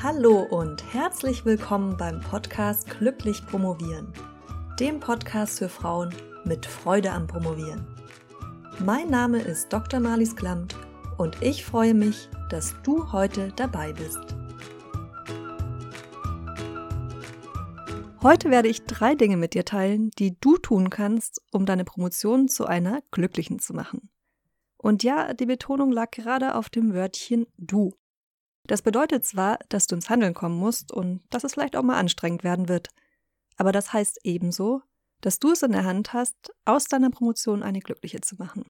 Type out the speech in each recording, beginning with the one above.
Hallo und herzlich willkommen beim Podcast Glücklich Promovieren, dem Podcast für Frauen mit Freude am Promovieren. Mein Name ist Dr. Marlies Klamt und ich freue mich, dass du heute dabei bist. Heute werde ich drei Dinge mit dir teilen, die du tun kannst, um deine Promotion zu einer glücklichen zu machen. Und ja, die Betonung lag gerade auf dem Wörtchen du. Das bedeutet zwar, dass du ins Handeln kommen musst und dass es vielleicht auch mal anstrengend werden wird, aber das heißt ebenso, dass du es in der Hand hast, aus deiner Promotion eine glückliche zu machen.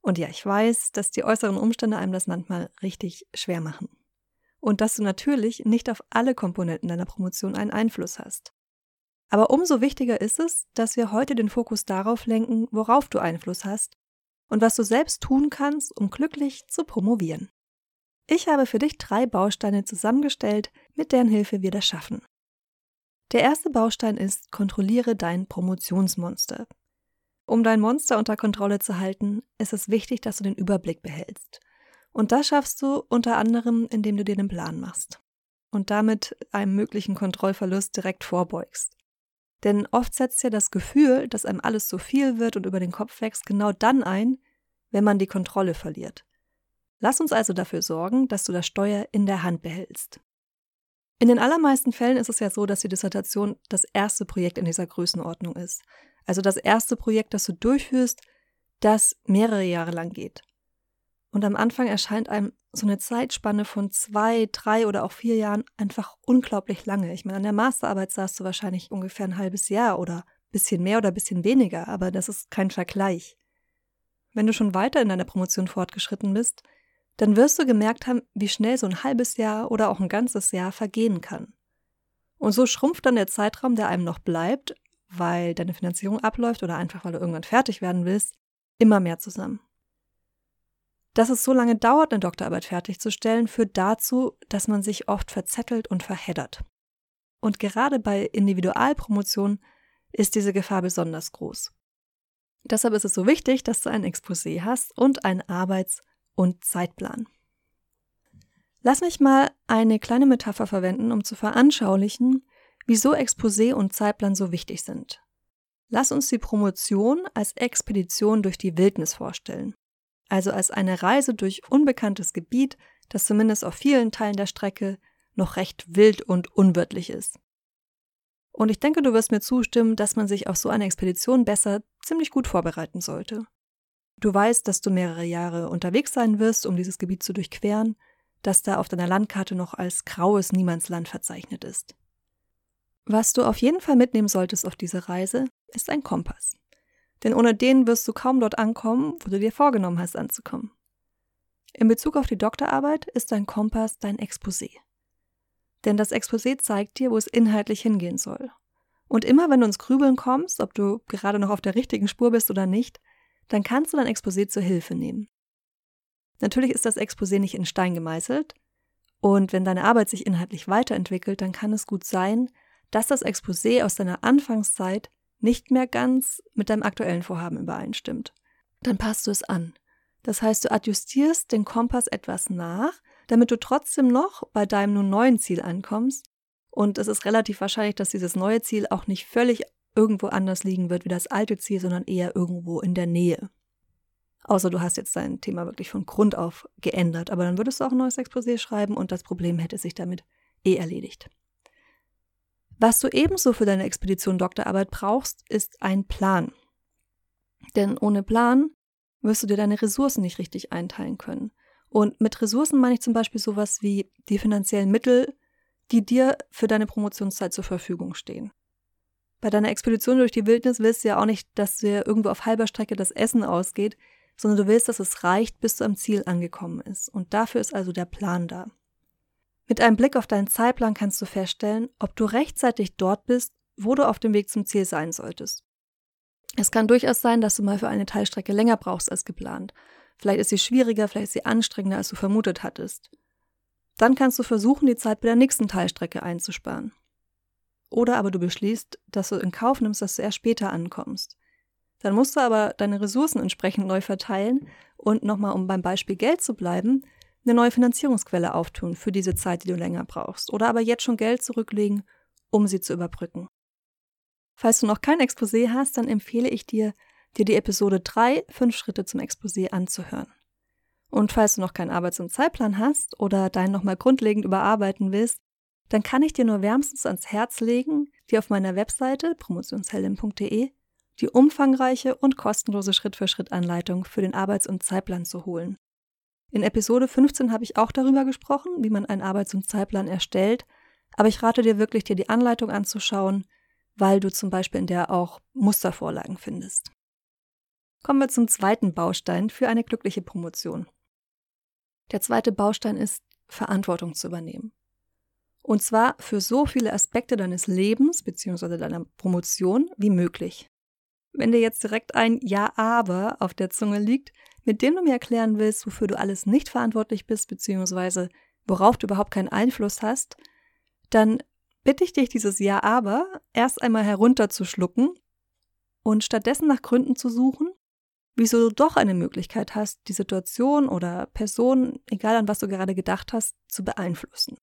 Und ja, ich weiß, dass die äußeren Umstände einem das manchmal richtig schwer machen. Und dass du natürlich nicht auf alle Komponenten deiner Promotion einen Einfluss hast. Aber umso wichtiger ist es, dass wir heute den Fokus darauf lenken, worauf du Einfluss hast und was du selbst tun kannst, um glücklich zu promovieren. Ich habe für dich drei Bausteine zusammengestellt, mit deren Hilfe wir das schaffen. Der erste Baustein ist, kontrolliere dein Promotionsmonster. Um dein Monster unter Kontrolle zu halten, ist es wichtig, dass du den Überblick behältst. Und das schaffst du unter anderem, indem du dir den Plan machst und damit einem möglichen Kontrollverlust direkt vorbeugst. Denn oft setzt ja das Gefühl, dass einem alles zu viel wird und über den Kopf wächst, genau dann ein, wenn man die Kontrolle verliert. Lass uns also dafür sorgen, dass du das Steuer in der Hand behältst. In den allermeisten Fällen ist es ja so, dass die Dissertation das erste Projekt in dieser Größenordnung ist. Also das erste Projekt, das du durchführst, das mehrere Jahre lang geht. Und am Anfang erscheint einem so eine Zeitspanne von zwei, drei oder auch vier Jahren einfach unglaublich lange. Ich meine, an der Masterarbeit saßt du wahrscheinlich ungefähr ein halbes Jahr oder ein bisschen mehr oder ein bisschen weniger, aber das ist kein Vergleich. Wenn du schon weiter in deiner Promotion fortgeschritten bist, dann wirst du gemerkt haben, wie schnell so ein halbes Jahr oder auch ein ganzes Jahr vergehen kann. Und so schrumpft dann der Zeitraum, der einem noch bleibt, weil deine Finanzierung abläuft oder einfach weil du irgendwann fertig werden willst, immer mehr zusammen. Dass es so lange dauert, eine Doktorarbeit fertigzustellen, führt dazu, dass man sich oft verzettelt und verheddert. Und gerade bei Individualpromotion ist diese Gefahr besonders groß. Deshalb ist es so wichtig, dass du ein Exposé hast und einen Arbeits- und Zeitplan. Lass mich mal eine kleine Metapher verwenden, um zu veranschaulichen, wieso Exposé und Zeitplan so wichtig sind. Lass uns die Promotion als Expedition durch die Wildnis vorstellen also als eine Reise durch unbekanntes Gebiet, das zumindest auf vielen Teilen der Strecke noch recht wild und unwirtlich ist. Und ich denke, du wirst mir zustimmen, dass man sich auf so eine Expedition besser ziemlich gut vorbereiten sollte. Du weißt, dass du mehrere Jahre unterwegs sein wirst, um dieses Gebiet zu durchqueren, das da auf deiner Landkarte noch als graues Niemandsland verzeichnet ist. Was du auf jeden Fall mitnehmen solltest auf diese Reise, ist ein Kompass denn ohne den wirst du kaum dort ankommen, wo du dir vorgenommen hast anzukommen. In Bezug auf die Doktorarbeit ist dein Kompass dein Exposé. Denn das Exposé zeigt dir, wo es inhaltlich hingehen soll. Und immer wenn du ins Grübeln kommst, ob du gerade noch auf der richtigen Spur bist oder nicht, dann kannst du dein Exposé zur Hilfe nehmen. Natürlich ist das Exposé nicht in Stein gemeißelt, und wenn deine Arbeit sich inhaltlich weiterentwickelt, dann kann es gut sein, dass das Exposé aus deiner Anfangszeit nicht mehr ganz mit deinem aktuellen Vorhaben übereinstimmt. Dann passt du es an. Das heißt, du adjustierst den Kompass etwas nach, damit du trotzdem noch bei deinem nun neuen Ziel ankommst. Und es ist relativ wahrscheinlich, dass dieses neue Ziel auch nicht völlig irgendwo anders liegen wird wie das alte Ziel, sondern eher irgendwo in der Nähe. Außer du hast jetzt dein Thema wirklich von Grund auf geändert, aber dann würdest du auch ein neues Exposé schreiben und das Problem hätte sich damit eh erledigt. Was du ebenso für deine Expedition Doktorarbeit brauchst, ist ein Plan. Denn ohne Plan wirst du dir deine Ressourcen nicht richtig einteilen können. Und mit Ressourcen meine ich zum Beispiel sowas wie die finanziellen Mittel, die dir für deine Promotionszeit zur Verfügung stehen. Bei deiner Expedition durch die Wildnis willst du ja auch nicht, dass dir irgendwo auf halber Strecke das Essen ausgeht, sondern du willst, dass es reicht, bis du am Ziel angekommen ist. Und dafür ist also der Plan da. Mit einem Blick auf deinen Zeitplan kannst du feststellen, ob du rechtzeitig dort bist, wo du auf dem Weg zum Ziel sein solltest. Es kann durchaus sein, dass du mal für eine Teilstrecke länger brauchst als geplant. Vielleicht ist sie schwieriger, vielleicht ist sie anstrengender, als du vermutet hattest. Dann kannst du versuchen, die Zeit bei der nächsten Teilstrecke einzusparen. Oder aber du beschließt, dass du in Kauf nimmst, dass du erst später ankommst. Dann musst du aber deine Ressourcen entsprechend neu verteilen und nochmal, um beim Beispiel Geld zu bleiben, eine neue Finanzierungsquelle auftun für diese Zeit, die du länger brauchst, oder aber jetzt schon Geld zurücklegen, um sie zu überbrücken. Falls du noch kein Exposé hast, dann empfehle ich dir, dir die Episode 3, 5 Schritte zum Exposé anzuhören. Und falls du noch keinen Arbeits- und Zeitplan hast oder deinen nochmal grundlegend überarbeiten willst, dann kann ich dir nur wärmstens ans Herz legen, dir auf meiner Webseite promotionsheldin.de die umfangreiche und kostenlose Schritt-für-Schritt-Anleitung für den Arbeits- und Zeitplan zu holen. In Episode 15 habe ich auch darüber gesprochen, wie man einen Arbeits- und Zeitplan erstellt, aber ich rate dir wirklich, dir die Anleitung anzuschauen, weil du zum Beispiel in der auch Mustervorlagen findest. Kommen wir zum zweiten Baustein für eine glückliche Promotion. Der zweite Baustein ist, Verantwortung zu übernehmen. Und zwar für so viele Aspekte deines Lebens bzw. deiner Promotion wie möglich. Wenn dir jetzt direkt ein Ja, aber auf der Zunge liegt, mit dem du mir erklären willst, wofür du alles nicht verantwortlich bist bzw. worauf du überhaupt keinen Einfluss hast, dann bitte ich dich, dieses Ja, aber erst einmal herunterzuschlucken und stattdessen nach Gründen zu suchen, wieso du doch eine Möglichkeit hast, die Situation oder Person, egal an was du gerade gedacht hast, zu beeinflussen.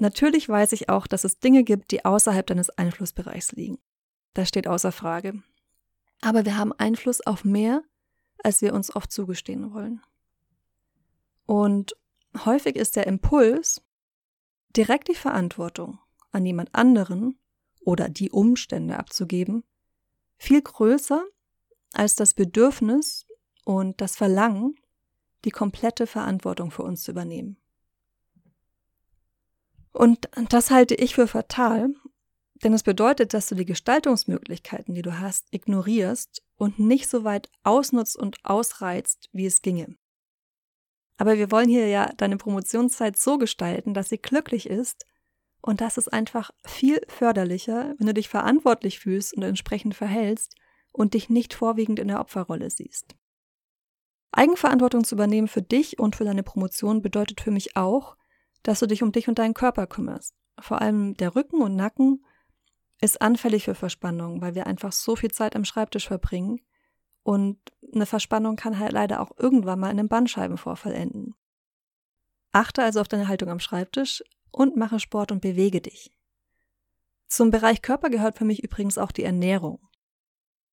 Natürlich weiß ich auch, dass es Dinge gibt, die außerhalb deines Einflussbereichs liegen. Das steht außer Frage. Aber wir haben Einfluss auf mehr, als wir uns oft zugestehen wollen. Und häufig ist der Impuls, direkt die Verantwortung an jemand anderen oder die Umstände abzugeben, viel größer als das Bedürfnis und das Verlangen, die komplette Verantwortung für uns zu übernehmen. Und das halte ich für fatal, denn es bedeutet, dass du die Gestaltungsmöglichkeiten, die du hast, ignorierst und nicht so weit ausnutzt und ausreizt, wie es ginge. Aber wir wollen hier ja deine Promotionszeit so gestalten, dass sie glücklich ist und das ist einfach viel förderlicher, wenn du dich verantwortlich fühlst und entsprechend verhältst und dich nicht vorwiegend in der Opferrolle siehst. Eigenverantwortung zu übernehmen für dich und für deine Promotion bedeutet für mich auch, dass du dich um dich und deinen Körper kümmerst. Vor allem der Rücken und Nacken ist anfällig für Verspannung, weil wir einfach so viel Zeit am Schreibtisch verbringen und eine Verspannung kann halt leider auch irgendwann mal in einem Bandscheibenvorfall enden. Achte also auf deine Haltung am Schreibtisch und mache Sport und bewege dich. Zum Bereich Körper gehört für mich übrigens auch die Ernährung.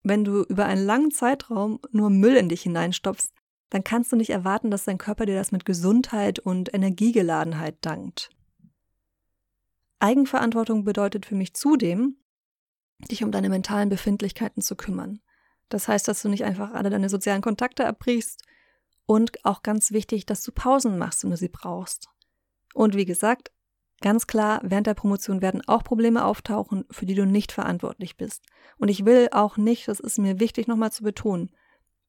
Wenn du über einen langen Zeitraum nur Müll in dich hineinstopfst, dann kannst du nicht erwarten, dass dein Körper dir das mit Gesundheit und Energiegeladenheit dankt. Eigenverantwortung bedeutet für mich zudem, dich um deine mentalen Befindlichkeiten zu kümmern. Das heißt, dass du nicht einfach alle deine sozialen Kontakte abbrichst und auch ganz wichtig, dass du Pausen machst, wenn du sie brauchst. Und wie gesagt, ganz klar, während der Promotion werden auch Probleme auftauchen, für die du nicht verantwortlich bist. Und ich will auch nicht, das ist mir wichtig nochmal zu betonen,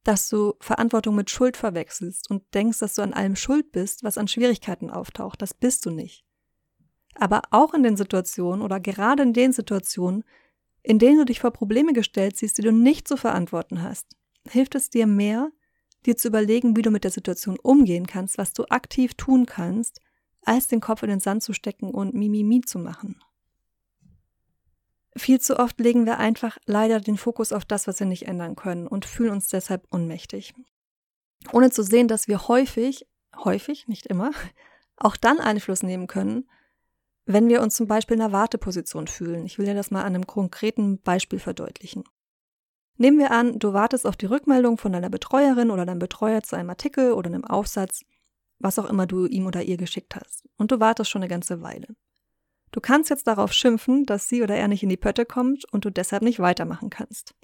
dass du Verantwortung mit Schuld verwechselst und denkst, dass du an allem schuld bist, was an Schwierigkeiten auftaucht. Das bist du nicht. Aber auch in den Situationen oder gerade in den Situationen, in denen du dich vor Probleme gestellt siehst, die du nicht zu verantworten hast, hilft es dir mehr, dir zu überlegen, wie du mit der Situation umgehen kannst, was du aktiv tun kannst, als den Kopf in den Sand zu stecken und Mimimi zu machen. Viel zu oft legen wir einfach leider den Fokus auf das, was wir nicht ändern können und fühlen uns deshalb ohnmächtig. Ohne zu sehen, dass wir häufig, häufig, nicht immer, auch dann Einfluss nehmen können, wenn wir uns zum Beispiel in einer Warteposition fühlen. Ich will dir das mal an einem konkreten Beispiel verdeutlichen. Nehmen wir an, du wartest auf die Rückmeldung von deiner Betreuerin oder deinem Betreuer zu einem Artikel oder einem Aufsatz, was auch immer du ihm oder ihr geschickt hast. Und du wartest schon eine ganze Weile. Du kannst jetzt darauf schimpfen, dass sie oder er nicht in die Pötte kommt und du deshalb nicht weitermachen kannst.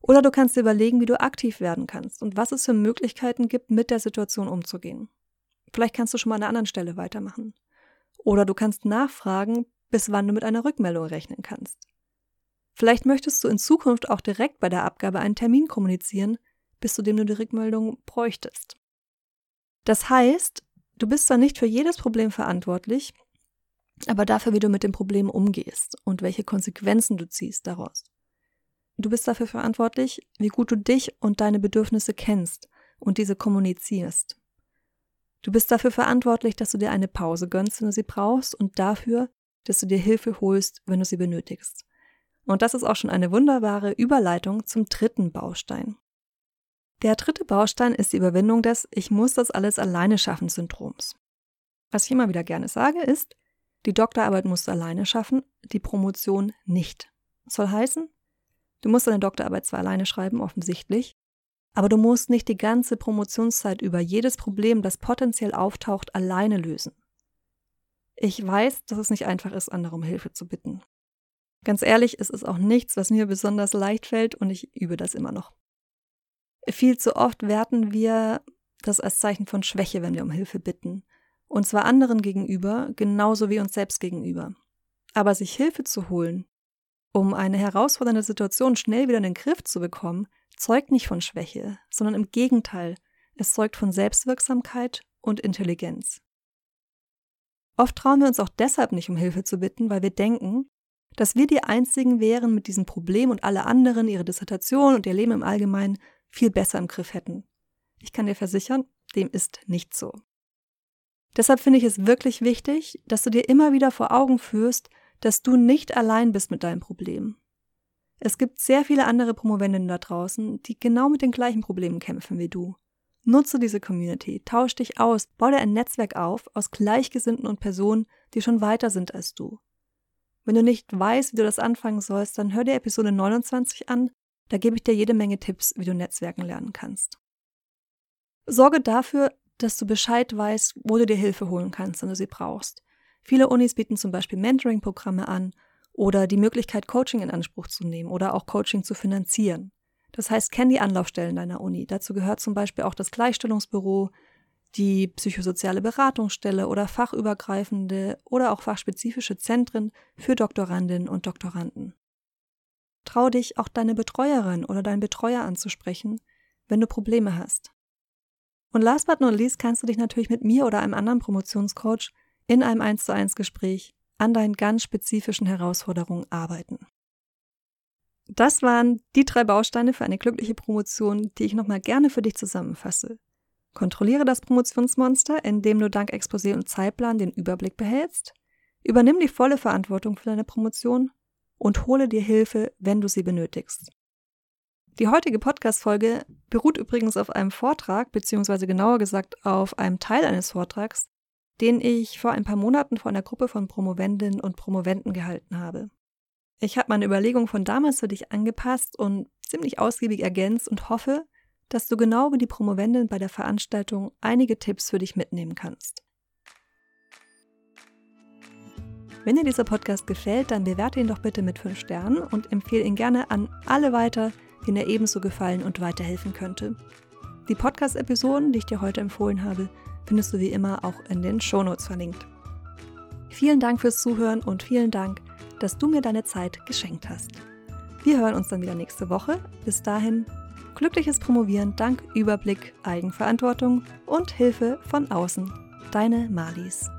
Oder du kannst dir überlegen, wie du aktiv werden kannst und was es für Möglichkeiten gibt, mit der Situation umzugehen. Vielleicht kannst du schon mal an einer anderen Stelle weitermachen. Oder du kannst nachfragen, bis wann du mit einer Rückmeldung rechnen kannst. Vielleicht möchtest du in Zukunft auch direkt bei der Abgabe einen Termin kommunizieren, bis zu dem du die Rückmeldung bräuchtest. Das heißt, du bist zwar nicht für jedes Problem verantwortlich, aber dafür, wie du mit dem Problem umgehst und welche Konsequenzen du ziehst daraus. Du bist dafür verantwortlich, wie gut du dich und deine Bedürfnisse kennst und diese kommunizierst. Du bist dafür verantwortlich, dass du dir eine Pause gönnst, wenn du sie brauchst und dafür, dass du dir Hilfe holst, wenn du sie benötigst. Und das ist auch schon eine wunderbare Überleitung zum dritten Baustein. Der dritte Baustein ist die Überwindung des Ich muss das alles alleine schaffen Syndroms. Was ich immer wieder gerne sage, ist, die Doktorarbeit musst du alleine schaffen, die Promotion nicht. Soll heißen, du musst deine Doktorarbeit zwar alleine schreiben, offensichtlich, aber du musst nicht die ganze Promotionszeit über jedes Problem, das potenziell auftaucht, alleine lösen. Ich weiß, dass es nicht einfach ist, andere um Hilfe zu bitten. Ganz ehrlich, es ist auch nichts, was mir besonders leicht fällt und ich übe das immer noch. Viel zu oft werten wir das als Zeichen von Schwäche, wenn wir um Hilfe bitten. Und zwar anderen gegenüber, genauso wie uns selbst gegenüber. Aber sich Hilfe zu holen, um eine herausfordernde Situation schnell wieder in den Griff zu bekommen, zeugt nicht von Schwäche, sondern im Gegenteil, es zeugt von Selbstwirksamkeit und Intelligenz. Oft trauen wir uns auch deshalb nicht um Hilfe zu bitten, weil wir denken, dass wir die Einzigen wären mit diesem Problem und alle anderen ihre Dissertation und ihr Leben im Allgemeinen viel besser im Griff hätten. Ich kann dir versichern, dem ist nicht so. Deshalb finde ich es wirklich wichtig, dass du dir immer wieder vor Augen führst, dass du nicht allein bist mit deinem Problem. Es gibt sehr viele andere Promovendinnen da draußen, die genau mit den gleichen Problemen kämpfen wie du. Nutze diese Community, tausch dich aus, baue ein Netzwerk auf aus Gleichgesinnten und Personen, die schon weiter sind als du. Wenn du nicht weißt, wie du das anfangen sollst, dann hör dir Episode 29 an, da gebe ich dir jede Menge Tipps, wie du Netzwerken lernen kannst. Sorge dafür, dass du Bescheid weißt, wo du dir Hilfe holen kannst, wenn du sie brauchst. Viele Unis bieten zum Beispiel Mentoring-Programme an oder die Möglichkeit, Coaching in Anspruch zu nehmen oder auch Coaching zu finanzieren. Das heißt, kenn die Anlaufstellen deiner Uni. Dazu gehört zum Beispiel auch das Gleichstellungsbüro, die psychosoziale Beratungsstelle oder fachübergreifende oder auch fachspezifische Zentren für Doktorandinnen und Doktoranden. Trau dich, auch deine Betreuerin oder deinen Betreuer anzusprechen, wenn du Probleme hast. Und last but not least kannst du dich natürlich mit mir oder einem anderen Promotionscoach in einem 1 zu 1 Gespräch an deinen ganz spezifischen Herausforderungen arbeiten. Das waren die drei Bausteine für eine glückliche Promotion, die ich nochmal gerne für dich zusammenfasse. Kontrolliere das Promotionsmonster, indem du dank Exposé und Zeitplan den Überblick behältst. Übernimm die volle Verantwortung für deine Promotion und hole dir Hilfe, wenn du sie benötigst. Die heutige Podcast-Folge beruht übrigens auf einem Vortrag, beziehungsweise genauer gesagt auf einem Teil eines Vortrags, den ich vor ein paar Monaten vor einer Gruppe von Promovendinnen und Promoventen gehalten habe. Ich habe meine Überlegung von damals für dich angepasst und ziemlich ausgiebig ergänzt und hoffe, dass du genau wie die Promovendin bei der Veranstaltung einige Tipps für dich mitnehmen kannst. Wenn dir dieser Podcast gefällt, dann bewerte ihn doch bitte mit 5 Sternen und empfehle ihn gerne an alle weiter, denen er ebenso gefallen und weiterhelfen könnte. Die Podcast-Episoden, die ich dir heute empfohlen habe, findest du wie immer auch in den Shownotes verlinkt. Vielen Dank fürs Zuhören und vielen Dank, dass du mir deine Zeit geschenkt hast. Wir hören uns dann wieder nächste Woche. Bis dahin, glückliches Promovieren dank Überblick, Eigenverantwortung und Hilfe von außen. Deine Malis.